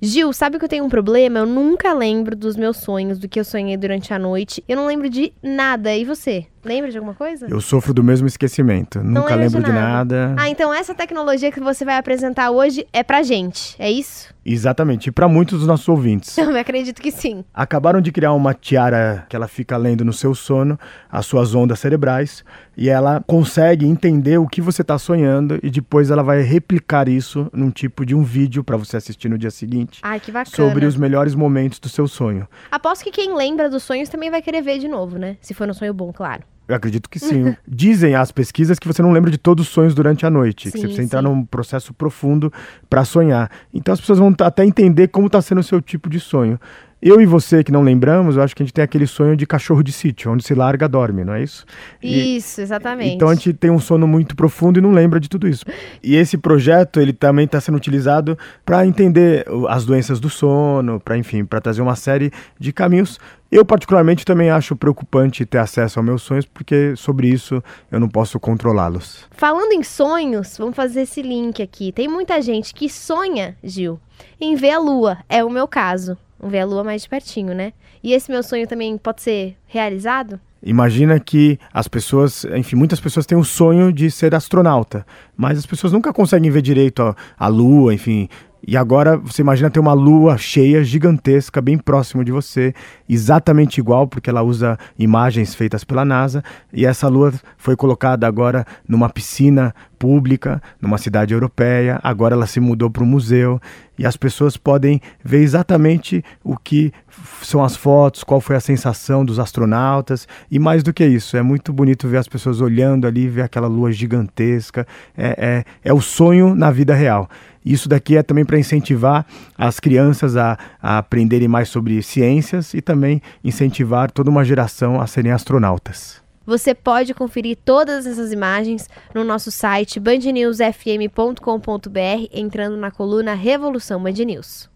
Gil, sabe que eu tenho um problema? Eu nunca lembro dos meus sonhos, do que eu sonhei durante a noite. Eu não lembro de nada. E você? Lembra de alguma coisa? Eu sofro do mesmo esquecimento. Não Nunca de lembro de nada. nada. Ah, então essa tecnologia que você vai apresentar hoje é pra gente, é isso? Exatamente. E para muitos dos nossos ouvintes. Eu acredito que sim. Acabaram de criar uma tiara que ela fica lendo no seu sono as suas ondas cerebrais e ela consegue entender o que você está sonhando e depois ela vai replicar isso num tipo de um vídeo para você assistir no dia seguinte Ai, que bacana. sobre os melhores momentos do seu sonho. Aposto que quem lembra dos sonhos também vai querer ver de novo, né? Se for um sonho bom, claro. Eu acredito que sim. Dizem as pesquisas que você não lembra de todos os sonhos durante a noite, que Sim, você precisa entrar sim. num processo profundo para sonhar. Então as pessoas vão até entender como está sendo o seu tipo de sonho. Eu e você que não lembramos, eu acho que a gente tem aquele sonho de cachorro de sítio, onde se larga, dorme, não é isso? E- Isso, exatamente. Então a gente tem um sono muito profundo e não lembra de tudo isso. E esse projeto ele também está sendo utilizado para entender as doenças do sono, para enfim, para trazer uma série de caminhos. Eu particularmente também acho preocupante ter acesso aos meus sonhos porque sobre isso eu não posso controlá-los. Falando em sonhos, vamos fazer esse link aqui. Tem muita gente que sonha, Gil, em ver a lua. É o meu caso. Ver a lua mais de pertinho, né? E esse meu sonho também pode ser realizado? Imagina que as pessoas, enfim, muitas pessoas têm o sonho de ser astronauta, mas as pessoas nunca conseguem ver direito a, a lua, enfim. E agora você imagina ter uma lua cheia, gigantesca, bem próximo de você, exatamente igual, porque ela usa imagens feitas pela NASA, e essa lua foi colocada agora numa piscina pública, numa cidade europeia, agora ela se mudou para um museu, e as pessoas podem ver exatamente o que são as fotos, qual foi a sensação dos astronautas, e mais do que isso, é muito bonito ver as pessoas olhando ali, ver aquela lua gigantesca, é, é, é o sonho na vida real. Isso daqui é também para incentivar as crianças a, a aprenderem mais sobre ciências e também incentivar toda uma geração a serem astronautas. Você pode conferir todas essas imagens no nosso site bandnewsfm.com.br entrando na coluna Revolução Band News.